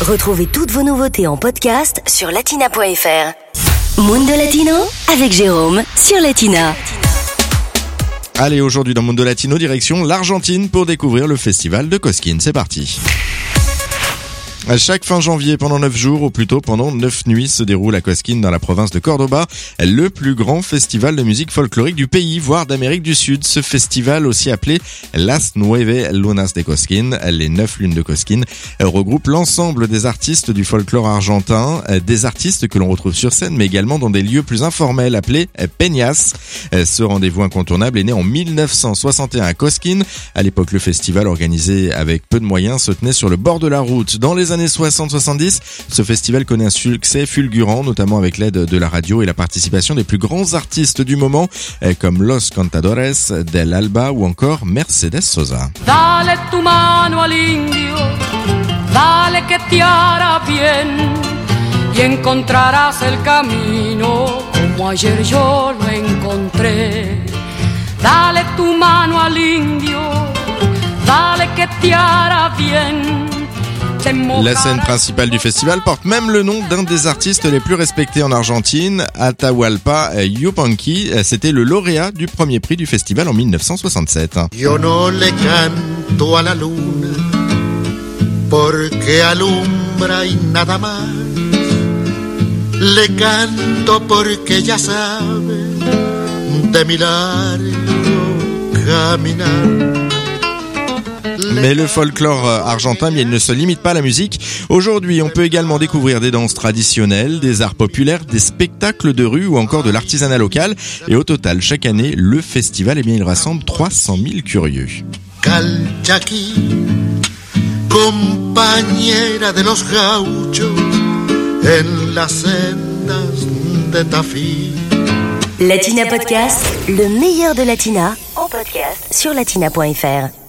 Retrouvez toutes vos nouveautés en podcast sur latina.fr. Mundo Latino avec Jérôme sur Latina. Allez, aujourd'hui dans Mundo Latino, direction l'Argentine pour découvrir le festival de Cosquín. C'est parti. À chaque fin janvier, pendant 9 jours, ou plutôt pendant 9 nuits, se déroule à Cosquín dans la province de Cordoba, le plus grand festival de musique folklorique du pays, voire d'Amérique du Sud. Ce festival, aussi appelé Las Nueve Lunas de Cosquín, les 9 lunes de Cosquín, regroupe l'ensemble des artistes du folklore argentin, des artistes que l'on retrouve sur scène, mais également dans des lieux plus informels appelés peñas. Ce rendez-vous incontournable est né en 1961 à Cosquín. À l'époque, le festival, organisé avec peu de moyens, se tenait sur le bord de la route. Dans les années 60-70, ce festival connaît un succès fulgurant, notamment avec l'aide de la radio et la participation des plus grands artistes du moment, eh, comme Los Contadores, Del Alba ou encore Mercedes Sosa. Dale tu mano al indio, dale que bien y encontrarás el camino como ayer yo lo encontré. Dale tu mano al indio, dale que bien. La scène principale du festival porte même le nom d'un des artistes les plus respectés en Argentine, Atahualpa Yupanqui. C'était le lauréat du premier prix du festival en 1967. Yo no le canto a la luna porque alumbra y nada más. Le canto porque ya sabe de mi largo caminar. Mais le folklore argentin, il ne se limite pas à la musique. Aujourd'hui, on peut également découvrir des danses traditionnelles, des arts populaires, des spectacles de rue ou encore de l'artisanat local. Et au total, chaque année, le festival, eh bien, il rassemble 300 000 curieux. Calchaquí, compañera de los gauchos en las sendas de Tafí. Latina Podcast, le meilleur de Latina, en podcast sur latina.fr.